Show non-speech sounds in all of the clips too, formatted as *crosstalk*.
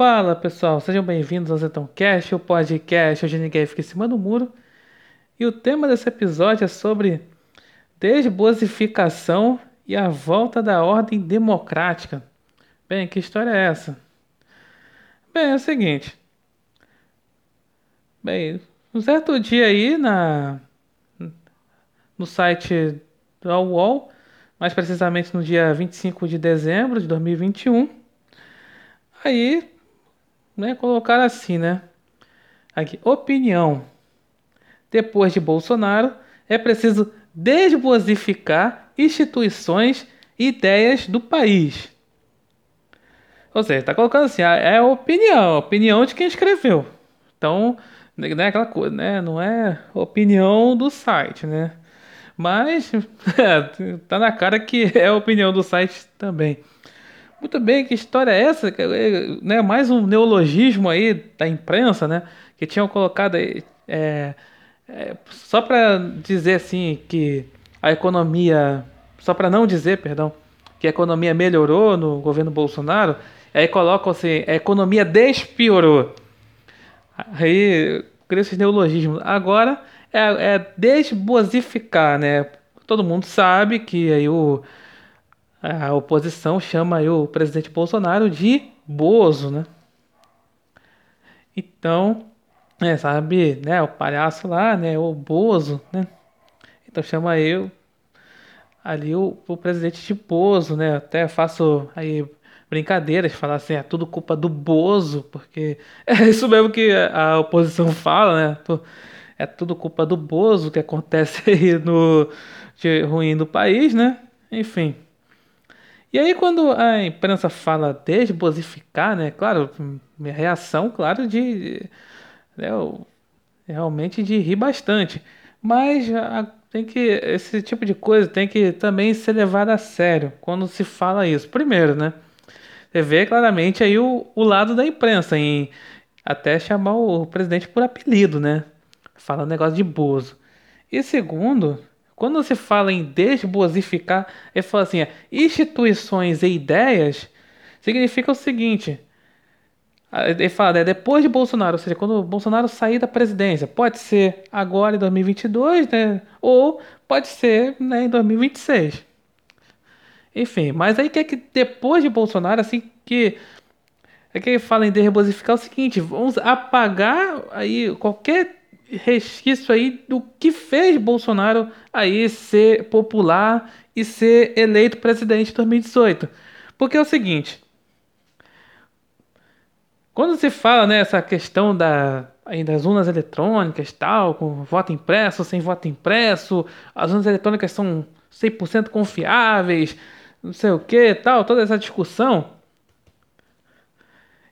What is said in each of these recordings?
Fala pessoal, sejam bem-vindos ao Zetão Cast, o podcast onde ninguém fica em cima do muro. E o tema desse episódio é sobre desbosificação e a volta da ordem democrática. Bem, que história é essa? Bem, é o seguinte. Bem, um certo dia aí na no site da UOL, mais precisamente no dia 25 de dezembro de 2021, aí, né, colocaram assim, né? Aqui, opinião. Depois de Bolsonaro, é preciso desbosificar instituições e ideias do país. Ou seja, está colocando assim, é a opinião, a opinião de quem escreveu. Então, não é aquela coisa, né? Não é opinião do site, né? Mas é, *laughs* tá na cara que é opinião do site também. Muito bem, que história é essa? É, né, mais um neologismo aí da imprensa, né? Que tinham colocado aí, é, é, só para dizer assim que a economia, só para não dizer, perdão, que a economia melhorou no governo Bolsonaro, aí colocam assim, a economia despiorou. Aí, com esses neologismos. Agora, é, é desbosificar, né? Todo mundo sabe que aí o, a oposição chama o presidente Bolsonaro de Bozo, né? Então, é, sabe, né, o palhaço lá, né, o Bozo, né? Então chama eu ali o, o presidente de Bozo, né? Até faço aí brincadeiras, falar assim, é tudo culpa do Bozo, porque *laughs* é isso mesmo que a oposição fala, né? é tudo culpa do Bozo que acontece *laughs* aí no de ruim do país, né? Enfim. E aí quando a imprensa fala desbosificar, né? Claro, minha reação, claro, de né, realmente de rir bastante. Mas a, tem que esse tipo de coisa tem que também ser levado a sério quando se fala isso. Primeiro, né? Você vê claramente aí o, o lado da imprensa em até chamar o presidente por apelido, né? fala um negócio de Bozo. E segundo, quando se fala em desbosificar, ele fala assim: instituições e ideias significa o seguinte. Ele fala, né, depois de Bolsonaro, ou seja, quando Bolsonaro sair da presidência, pode ser agora em 2022, né? Ou pode ser né, em 2026. Enfim, mas aí quer que depois de Bolsonaro, assim que é que ele fala em desbosificar é o seguinte, vamos apagar aí qualquer resquício aí do que fez Bolsonaro aí ser popular e ser eleito presidente em 2018. Porque é o seguinte, quando se fala nessa né, questão da, das urnas eletrônicas, tal, com voto impresso, sem voto impresso, as urnas eletrônicas são 100% confiáveis, não sei o que, tal, toda essa discussão.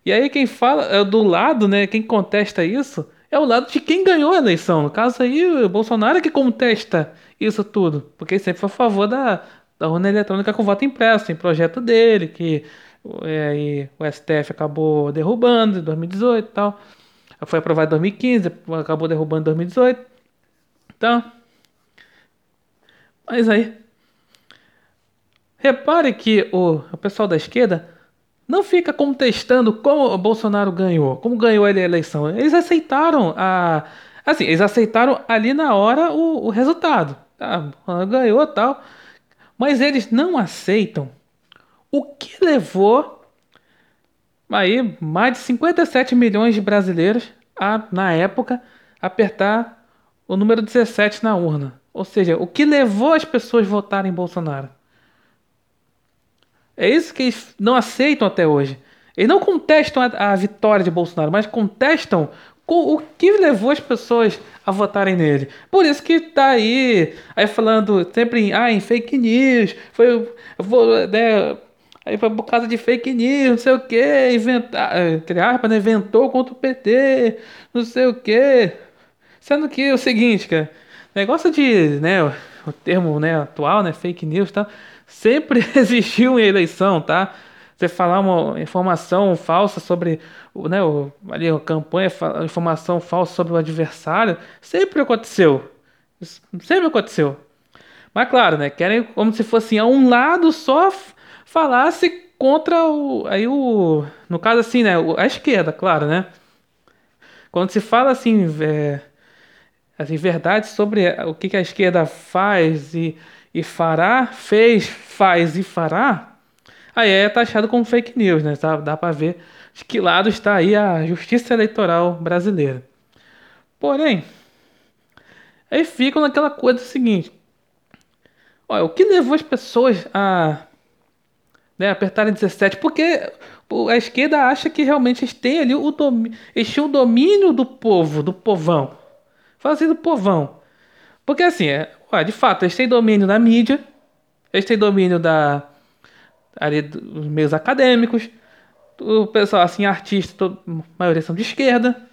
E aí quem fala é do lado, né, quem contesta isso, é o lado de quem ganhou a eleição. No caso aí, o Bolsonaro é que contesta isso tudo. Porque ele sempre foi a favor da, da urna eletrônica com voto impresso, tem projeto dele, que é, o STF acabou derrubando em 2018 e tal. Foi aprovado em 2015, acabou derrubando em 2018. Então. Mas aí. Repare que o, o pessoal da esquerda não fica contestando como o Bolsonaro ganhou, como ganhou ele a eleição. Eles aceitaram a. Assim, eles aceitaram ali na hora o, o resultado. Tá? Ganhou tal. Mas eles não aceitam o que levou aí mais de 57 milhões de brasileiros a, na época, apertar o número 17 na urna. Ou seja, o que levou as pessoas a votarem em Bolsonaro. É isso que eles não aceitam até hoje. Eles não contestam a, a vitória de Bolsonaro, mas contestam o que levou as pessoas a votarem nele. Por isso que tá aí, aí falando sempre em, ah, em fake news, foi, vou, né, aí foi por causa de fake news, não sei o que, inventar, entre aspas, né, inventou contra o PT, não sei o que. Sendo que é o seguinte, cara, negócio de, né, o termo, né, atual, né, fake news, tá? Sempre *laughs* existiu em eleição, tá? Você falar uma informação falsa sobre né, o, ali, a campanha, informação falsa sobre o adversário, sempre aconteceu. Sempre aconteceu. Mas claro, né? Querem como se fosse a um lado só falasse contra o. Aí o. No caso, assim, né? A esquerda, claro, né? Quando se fala assim, é, assim verdade sobre o que, que a esquerda faz e, e fará, fez, faz e fará, aí é taxado como fake news, né? Dá, dá para ver de que lado está aí a justiça eleitoral brasileira. Porém, aí ficam naquela coisa seguinte: olha, o que levou as pessoas a né, apertarem 17? Porque a esquerda acha que realmente eles têm ali o domínio, eles tinham o domínio do povo, do povão. Fala do povão. Porque assim, é, ué, de fato, eles têm domínio da mídia, eles têm domínio da ali dos meios acadêmicos, o pessoal assim, artista, a maioria são de esquerda.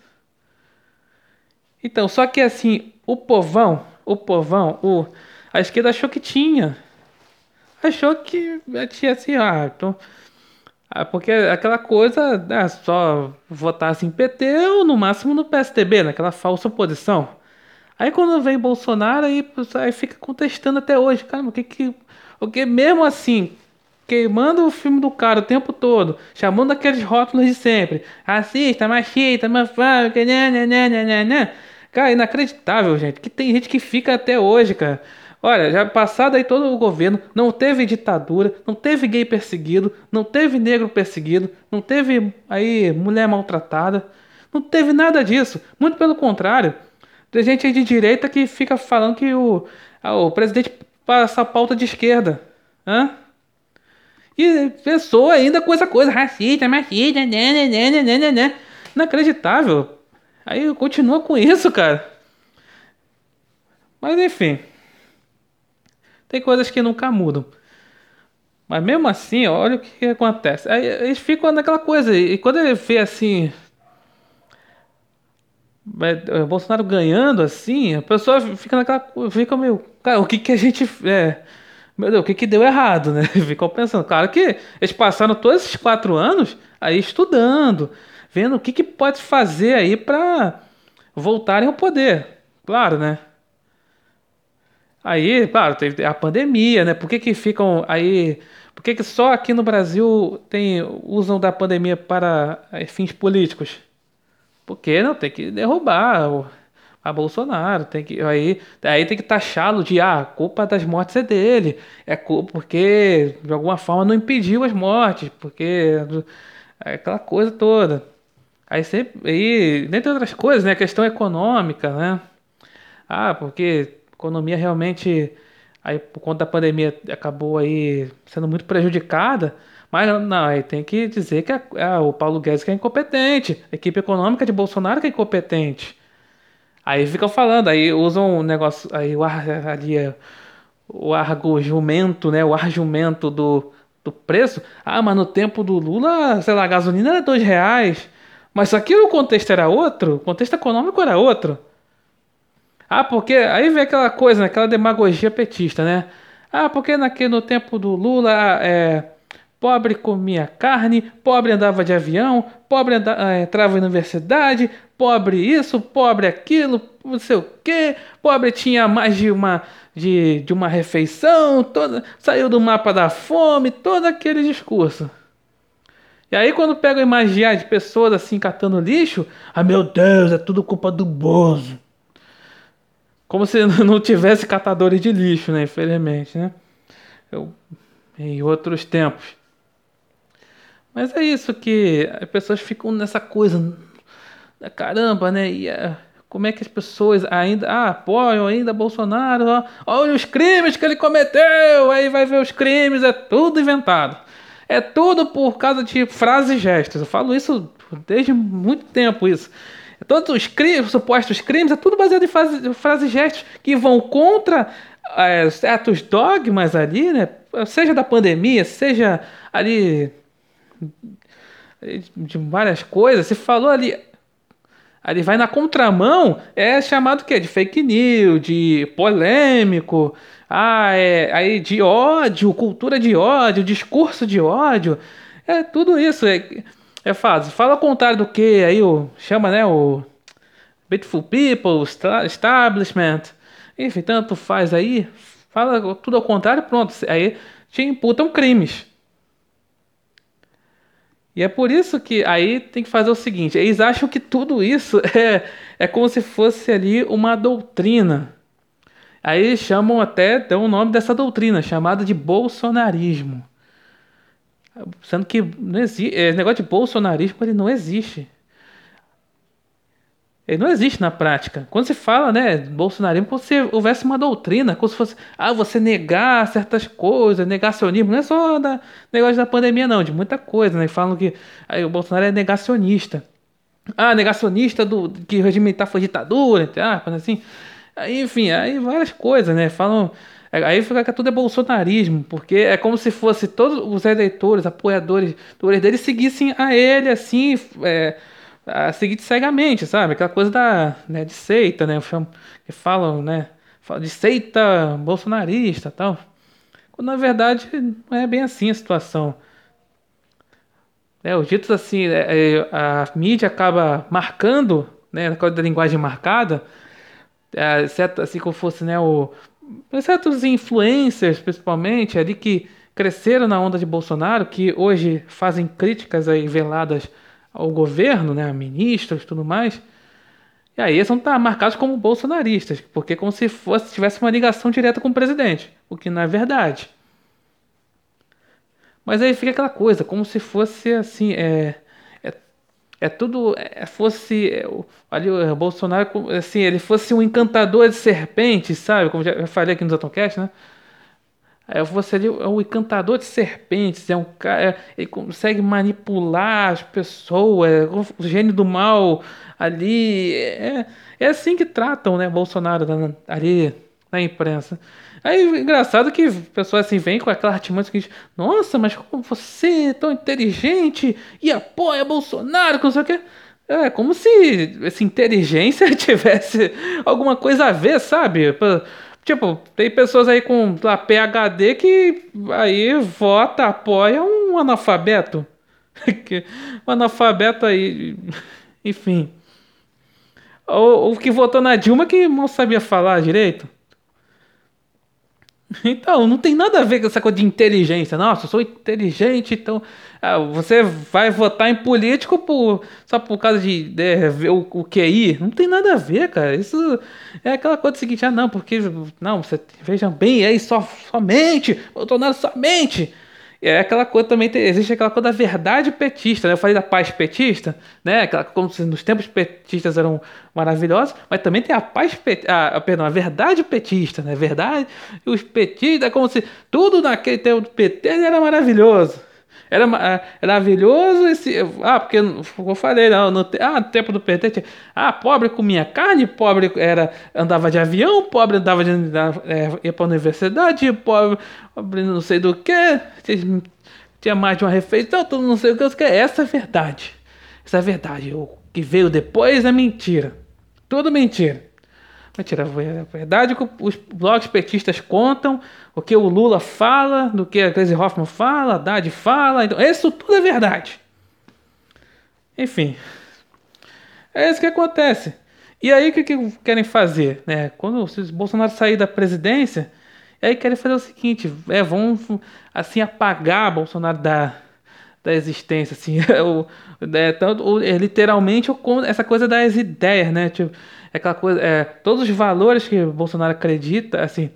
Então, só que assim, o povão, o povão, o, a esquerda achou que tinha. Achou que tinha assim, ah, então. Ah, porque aquela coisa, né, só votasse em PT ou no máximo no PSDB, naquela falsa oposição. Aí quando vem Bolsonaro, aí, aí fica contestando até hoje. Cara, o que que. Porque mesmo assim, queimando o filme do cara o tempo todo, chamando aqueles rótulos de sempre. Racista, machista, né, né, né, né, né. Cara, inacreditável, gente. Que tem gente que fica até hoje, cara. Olha, já passado aí todo o governo, não teve ditadura, não teve gay perseguido, não teve negro perseguido, não teve aí mulher maltratada, não teve nada disso. Muito pelo contrário. Tem gente aí de direita que fica falando que o, o presidente passa a pauta de esquerda. Hã? E pessoa ainda com essa coisa racista, machista, né, né, né, né, né, né. Inacreditável. Aí continua com isso, cara. Mas enfim. Tem coisas que nunca mudam. Mas mesmo assim, olha o que acontece. Aí eles ficam naquela coisa. E quando ele vê assim. O Bolsonaro ganhando assim, a pessoa fica naquela. Fica meio. Cara, o que, que a gente. É, meu Deus, o que, que deu errado, né? *laughs* Ficou pensando. Claro que eles passaram todos esses quatro anos aí estudando, vendo o que, que pode fazer aí para voltarem ao poder. Claro, né? Aí, claro, teve a pandemia, né? Por que, que ficam aí. Por que, que só aqui no Brasil tem, usam da pandemia para eh, fins políticos? Porque não tem que derrubar o, a Bolsonaro, tem que aí, aí tem que taxá-lo de ah, a culpa das mortes é dele, é culpa porque de alguma forma não impediu as mortes, porque é aquela coisa toda. Aí sempre, aí, dentre outras coisas, né, a questão econômica, né? Ah, porque a economia realmente aí por conta da pandemia acabou aí sendo muito prejudicada. Mas não, aí tem que dizer que é o Paulo Guedes que é incompetente, a equipe econômica de Bolsonaro que é incompetente. Aí ficam falando, aí usam um negócio, aí o ar, é, o argumento, né, o argumento do, do preço. Ah, mas no tempo do Lula, sei lá, a gasolina era dois reais. Mas aqui o contexto era outro, o contexto econômico era outro. Ah, porque aí vem aquela coisa, né, aquela demagogia petista, né? Ah, porque naquele, no tempo do Lula, é, Pobre comia carne, pobre andava de avião, pobre andava, eh, entrava na universidade, pobre isso, pobre aquilo, não sei o que, pobre tinha mais de uma, de, de uma refeição, toda, saiu do mapa da fome, todo aquele discurso. E aí quando pega o imaginário de pessoas assim catando lixo, ah meu Deus, é tudo culpa do Bozo. Como se *laughs* não tivesse catadores de lixo, né? Infelizmente, né? Eu, em outros tempos. Mas é isso que as pessoas ficam nessa coisa. Caramba, né? E, uh, como é que as pessoas ainda ah, apoiam ainda Bolsonaro? Ó, olha os crimes que ele cometeu! Aí vai ver os crimes, é tudo inventado. É tudo por causa de frases e gestos. Eu falo isso desde muito tempo isso. Todos os crimes, supostos crimes, é tudo baseado em frases, frases e gestos que vão contra é, certos dogmas ali, né? Seja da pandemia, seja ali de várias coisas. Você falou ali, ali vai na contramão, é chamado o quê? De fake news, de polêmico, ah, é, aí de ódio, cultura de ódio, discurso de ódio. É tudo isso. É, é fácil. Fala ao contrário do que aí o chama, né, o Beautiful People, Establishment. Enfim, tanto faz aí. Fala tudo ao contrário, pronto. Aí te imputam crimes. E é por isso que aí tem que fazer o seguinte: eles acham que tudo isso *laughs* é, é como se fosse ali uma doutrina. Aí chamam até, dão o nome dessa doutrina, chamada de bolsonarismo. Sendo que não existe, esse negócio de bolsonarismo ele não existe. Ele não existe na prática. Quando se fala, né, bolsonarismo, como se houvesse uma doutrina, como se fosse, ah, você negar certas coisas, negacionismo, não é só da negócio da pandemia, não, de muita coisa, né? Falam que aí, o Bolsonaro é negacionista. Ah, negacionista do que o regime está foi ditadura, ah, assim. Aí, enfim, aí várias coisas, né? Falam. Aí fica que tudo é bolsonarismo, porque é como se fosse todos os eleitores, apoiadores dele seguissem a ele, assim, é, a seguir cegamente, sabe? Aquela coisa da, né, de seita, né? Que falam, né? De seita bolsonarista tal. Quando na verdade não é bem assim a situação. É, os ditos assim, é, é, a mídia acaba marcando, né? A coisa da linguagem marcada, é, certo, assim como fosse, né? O, certos influencers, principalmente, ali que cresceram na onda de Bolsonaro, que hoje fazem críticas aí veladas ao governo, né, a ministros e tudo mais. E aí eles vão estar marcados como bolsonaristas, porque é como se fosse tivesse uma ligação direta com o presidente, o que não é verdade. Mas aí fica aquela coisa, como se fosse assim, é, é, é tudo, é, fosse, é, ali o Bolsonaro, assim, ele fosse um encantador de serpentes, sabe? Como já falei aqui no Zatoncast, né? Você é um encantador de serpentes, é um cara, é, ele consegue manipular as pessoas, é o gênio do mal ali. É, é assim que tratam, né, Bolsonaro ali na imprensa. Aí engraçado que pessoas assim vêm com aquela artimanha que diz, nossa, mas como você é tão inteligente e apoia Bolsonaro, que não sei o quê. É como se essa inteligência *laughs* tivesse alguma coisa a ver, sabe? Tipo, tem pessoas aí com lá, PHD que aí vota, apoia um analfabeto. *laughs* um analfabeto aí, *laughs* enfim. Ou o que votou na Dilma que não sabia falar direito. Então, não tem nada a ver com essa coisa de inteligência. Nossa, eu sou inteligente, então ah, você vai votar em político por, só por causa de, de ver o, o QI. Não tem nada a ver, cara. Isso é aquela coisa seguinte, ah, não, porque. Não, você vejam bem, aí só, somente, Bolsonaro somente. É aquela coisa também, existe aquela coisa da verdade petista, né? Eu falei da paz petista, né? Aquela, como se nos tempos petistas eram maravilhosos, mas também tem a paz petista, a, perdão, a verdade petista, né? Verdade, os petistas, é como se tudo naquele tempo do PT era maravilhoso. Era maravilhoso esse. Ah, porque eu falei, não, no, ah, tempo do PT, ah, pobre comia carne, pobre era, andava de avião, pobre andava de. É, ia para a universidade, pobre, pobre não sei do que, tinha mais de uma refeição, tudo não sei o que. Essa é a verdade. Essa é a verdade. O que veio depois é mentira. Tudo mentira. Mentira, é verdade que os blogs petistas contam, o que o Lula fala, do que a Crazy Hoffman fala, a Haddad fala, então isso tudo é verdade. Enfim, é isso que acontece. E aí o que, que querem fazer? Né? Quando o Bolsonaro sair da presidência, aí querem fazer o seguinte, é, vão assim apagar Bolsonaro da, da existência, assim, *laughs* o, é, tanto, o, é, literalmente essa coisa das ideias, né? Tipo, é aquela coisa, é, todos os valores que Bolsonaro acredita, assim,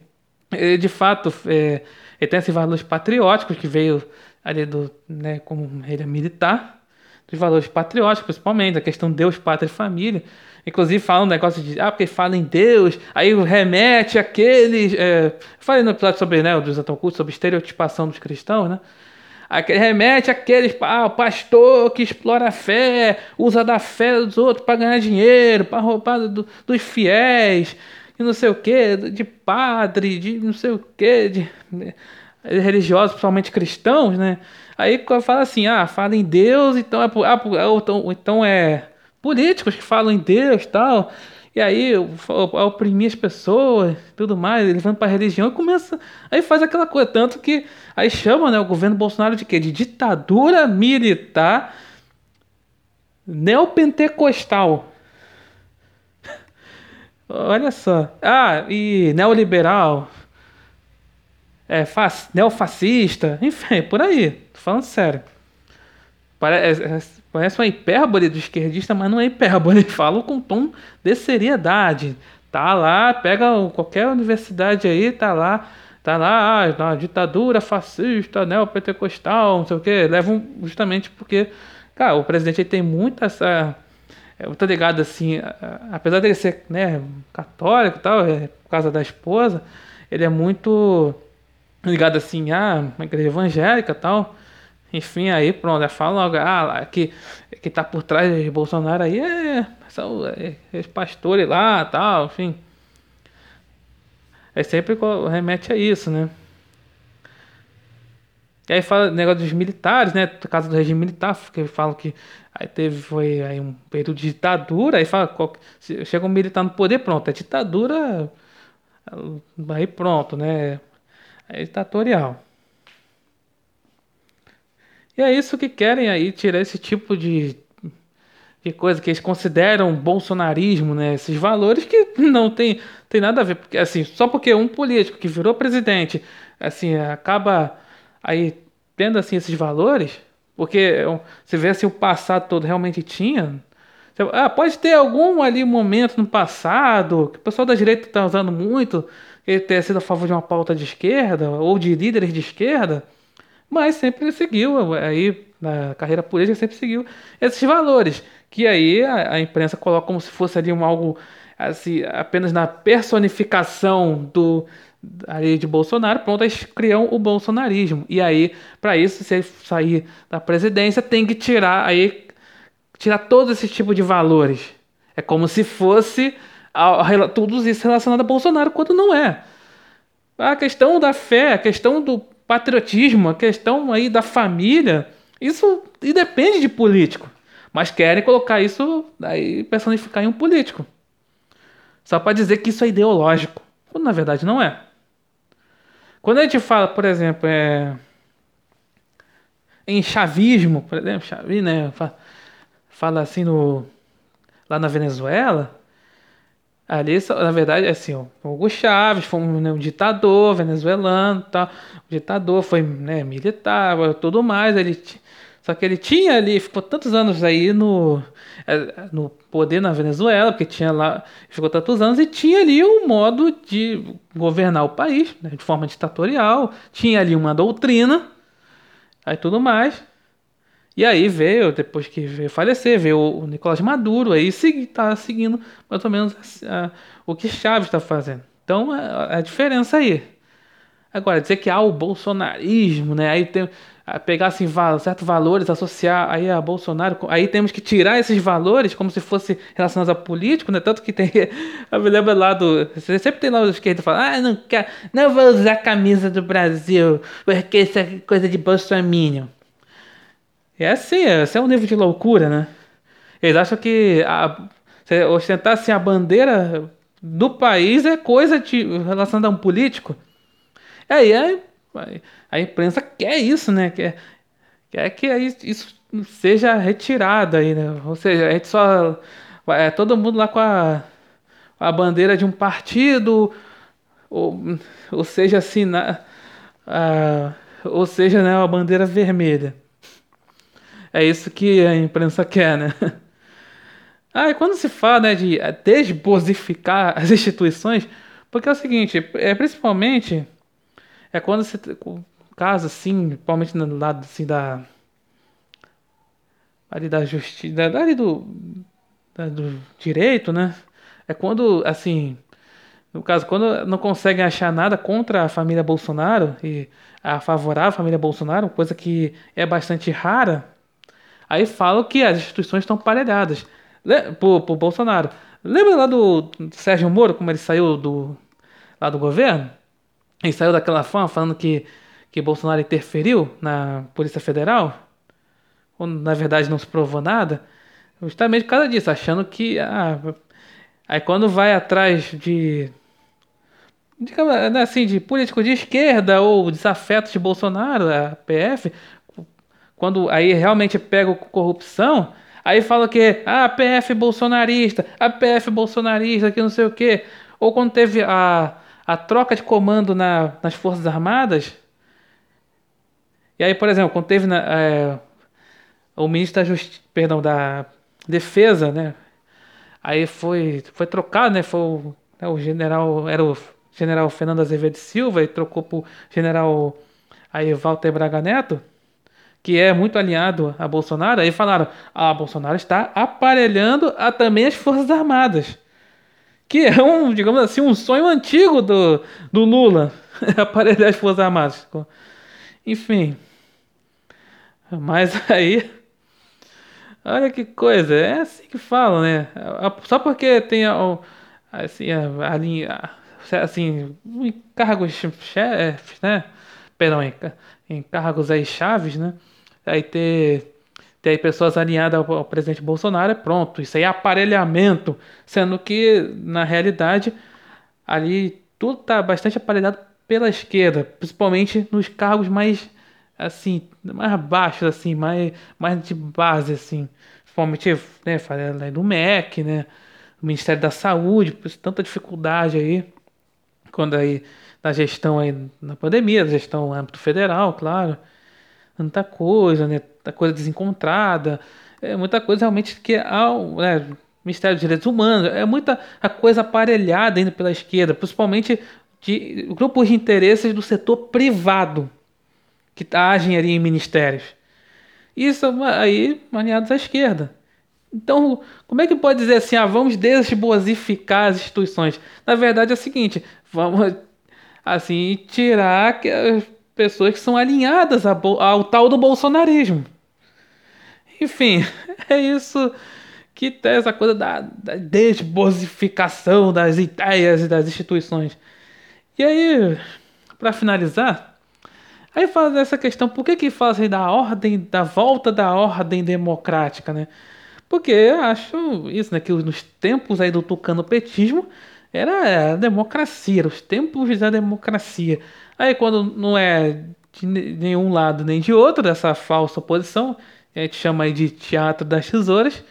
ele de fato é, ele tem esses valores patrióticos que veio ali do, né, como ele é militar, dos valores patrióticos, principalmente, a questão Deus, pátria e família. Inclusive fala um negócio de, ah, porque fala em Deus, aí remete àqueles. É, falei no episódio sobre, né, o dos sobre estereotipação dos cristãos, né? Aquele, remete àqueles, ah, o pastor que explora a fé, usa da fé dos outros para ganhar dinheiro, para roubar do, dos fiéis, e não sei o que, de padre, de não sei o que, de, de religiosos, principalmente cristãos, né? Aí fala assim, ah, fala em Deus, então é, ah, então, então é políticos que falam em Deus tal. E aí oprimir as pessoas, tudo mais, eles vão para a religião e começa. Aí faz aquela coisa. Tanto que aí chama né, o governo Bolsonaro de quê? De ditadura militar neopentecostal. *laughs* Olha só. Ah, e neoliberal. É, neofascista. Enfim, por aí. Tô falando sério. Parece, é, parece uma hipérbole do esquerdista, mas não é hipérbole. *laughs* Fala com tom de seriedade. Tá lá, pega qualquer universidade aí, tá lá, tá lá, ah, ditadura fascista, neopentecostal, não sei o que. Levam justamente porque, cara, o presidente tem muita essa. É, muito ligado assim, apesar dele ser né, católico e tal, é, por causa da esposa, ele é muito ligado assim à igreja evangélica e tal. Enfim, aí pronto, fala logo, ah, que, que tá por trás de Bolsonaro aí é, são é, os pastores lá tal, enfim. É sempre remete a isso, né? E aí fala negócio dos militares, né? No caso do regime militar, que falam que aí teve foi aí um período de ditadura, aí fala chega um militar no poder, pronto, é ditadura, aí pronto, né? É ditatorial. E é isso que querem aí, tirar esse tipo de, de coisa que eles consideram bolsonarismo, né? Esses valores que *laughs* não tem, tem nada a ver. Porque, assim, só porque um político que virou presidente, assim, acaba aí tendo, assim, esses valores, porque você vê, assim, o passado todo realmente tinha... Ah, pode ter algum ali momento no passado que o pessoal da direita está usando muito, ele ter sido a favor de uma pauta de esquerda ou de líderes de esquerda, mas sempre seguiu, aí na carreira política sempre seguiu esses valores, que aí a, a imprensa coloca como se fosse ali um algo assim, apenas na personificação do ali de Bolsonaro, pronto, eles criam o bolsonarismo. E aí, para isso, se ele sair da presidência, tem que tirar aí tirar todo esse tipo de valores. É como se fosse a, a, tudo isso relacionado a Bolsonaro, quando não é. A questão da fé, a questão do patriotismo, a questão aí da família, isso depende de político. Mas querem colocar isso aí personificar em um político. Só para dizer que isso é ideológico. Quando na verdade não é. Quando a gente fala, por exemplo, é, em chavismo, por exemplo, chavismo, né? Fala assim no, lá na Venezuela, Ali, na verdade, assim, o Hugo Chávez foi um, né, um ditador venezuelano, tá? O ditador foi né, militar, tudo mais. Ele, só que ele tinha ali, ficou tantos anos aí no, é, no poder na Venezuela, porque tinha lá, ficou tantos anos e tinha ali um modo de governar o país, né, de forma ditatorial, tinha ali uma doutrina, aí tudo mais. E aí veio, depois que veio falecer, veio o Nicolás Maduro, aí está seguindo mais ou menos a, o que Chaves está fazendo. Então, a, a, diferença aí. Agora, dizer que há o bolsonarismo, né? Aí tem, pegar assim, certos valores, associar aí a Bolsonaro, aí temos que tirar esses valores como se fosse relacionados a político, né? Tanto que tem, *laughs* eu me lembro lá do, sempre tem lá os esquerda falando, ah, não quero, não vou usar a camisa do Brasil, porque isso é coisa de bolsominion. É assim, esse é um nível de loucura, né? Eles acham que a, ostentar assim, a bandeira do país é coisa de, relacionada a um político. E aí a, a imprensa quer isso, né? Quer, quer que isso seja retirado aí, né? Ou seja, a gente só. É todo mundo lá com a, a bandeira de um partido, ou, ou seja, assim, na, a, ou seja, né, a bandeira vermelha. É isso que a imprensa quer, né? *laughs* Ah, e quando se fala né, de desbosificar *laughs* as instituições, porque é o seguinte, é principalmente é quando você caso assim, principalmente no lado assim da ali da justiça, ali do da, do direito, né? É quando assim, no caso, quando não conseguem achar nada contra a família Bolsonaro e a favorável à família Bolsonaro, coisa que é bastante rara, Aí falam que as instituições estão parelhadas por, por Bolsonaro. Lembra lá do Sérgio Moro, como ele saiu do, lá do governo? Ele saiu daquela forma falando que, que Bolsonaro interferiu na Polícia Federal? Quando na verdade não se provou nada? Justamente por causa disso, achando que. Ah, aí quando vai atrás de. Digamos assim, de político de esquerda ou desafetos de Bolsonaro, a PF, quando aí realmente pega corrupção, aí fala que ah, a PF bolsonarista, a PF bolsonarista, que não sei o quê. Ou quando teve a, a troca de comando na, nas Forças Armadas. E aí, por exemplo, quando teve na, é, o ministro da Justiça, perdão, da Defesa, né? Aí foi, foi trocado, né? Foi o, né, o general, era o general Fernando Azevedo Silva e trocou por general aí Walter Braga Neto, que é muito alinhado a Bolsonaro. Aí falaram: "Ah, Bolsonaro está aparelhando a também as Forças Armadas". Que é um, digamos assim, um sonho antigo do, do Lula, *laughs* aparelhar as Forças Armadas. Enfim. Mas aí Olha que coisa, é assim que falam, né? Só porque tem assim, a, linha, assim, cargos chefes, né? Perdão, em cargos aí chaves, né? Aí ter, ter aí pessoas alinhadas ao, ao presidente Bolsonaro, é pronto. Isso aí é aparelhamento, sendo que, na realidade, ali tudo tá bastante aparelhado pela esquerda, principalmente nos cargos mais assim, mais baixos, assim, mais, mais de base, assim. Principalmente, né, falei do MEC, né? Ministério da Saúde, por tanta dificuldade aí, quando aí, na gestão aí, na pandemia, na gestão no âmbito federal, claro. Tanta coisa, né? Tanta coisa desencontrada. É muita coisa realmente que ao, né, Ministério dos Direitos Humanos, é muita a coisa aparelhada indo pela esquerda, principalmente de grupos de interesses do setor privado que agem ali em ministérios. Isso aí maniados à esquerda. Então, como é que pode dizer assim, ah, vamos desbosificar as instituições? Na verdade é o seguinte, vamos assim tirar as pessoas que são alinhadas ao tal do bolsonarismo. Enfim, *laughs* é isso que tem essa coisa da, da desbosificação das ideias e das instituições. E aí, para finalizar, Aí faz essa questão, por que que fazem da ordem, da volta da ordem democrática, né? Porque eu acho isso, né, que nos tempos aí do tucano-petismo era a democracia, os tempos da democracia. Aí quando não é de nenhum lado nem de outro dessa falsa oposição, a gente chama de teatro das tesouras,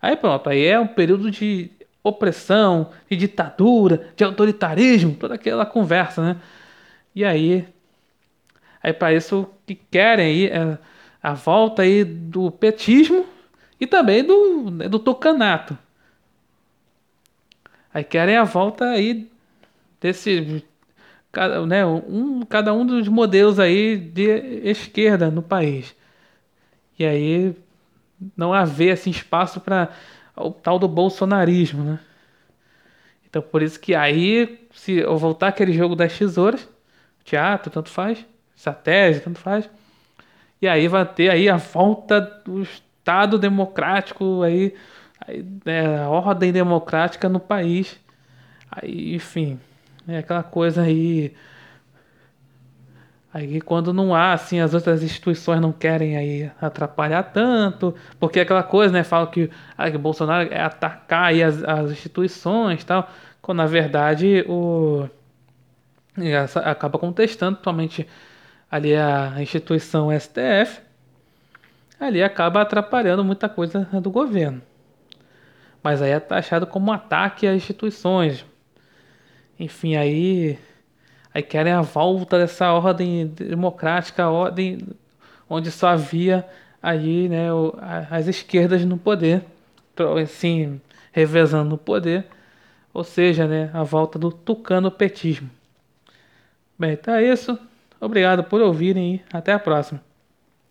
aí pronto, aí é um período de opressão, de ditadura, de autoritarismo, toda aquela conversa, né? E aí Aí para isso que querem aí é a volta aí do petismo e também do, né, do tucanato. Aí querem a volta aí desse cada, né, um, cada um dos modelos aí de esquerda no país. E aí não haver assim espaço para o tal do bolsonarismo, né? Então por isso que aí se eu voltar aquele jogo das tesouras, teatro, tanto faz, estratégia, tanto faz. E aí vai ter aí a volta do Estado democrático, aí, aí né, a ordem democrática no país. Aí, enfim, é aquela coisa aí. Aí quando não há, assim, as outras instituições não querem aí atrapalhar tanto, porque aquela coisa, né, fala que, ah, que Bolsonaro é atacar aí as, as instituições tal, quando na verdade o acaba contestando totalmente ali a instituição STF, ali acaba atrapalhando muita coisa do governo. Mas aí é taxado como um ataque às instituições. Enfim, aí, aí querem a volta dessa ordem democrática, ordem onde só havia aí né, as esquerdas no poder, assim, revezando no poder, ou seja, né, a volta do tucano-petismo. Bem, então é isso. Obrigado por ouvirem e até a próxima.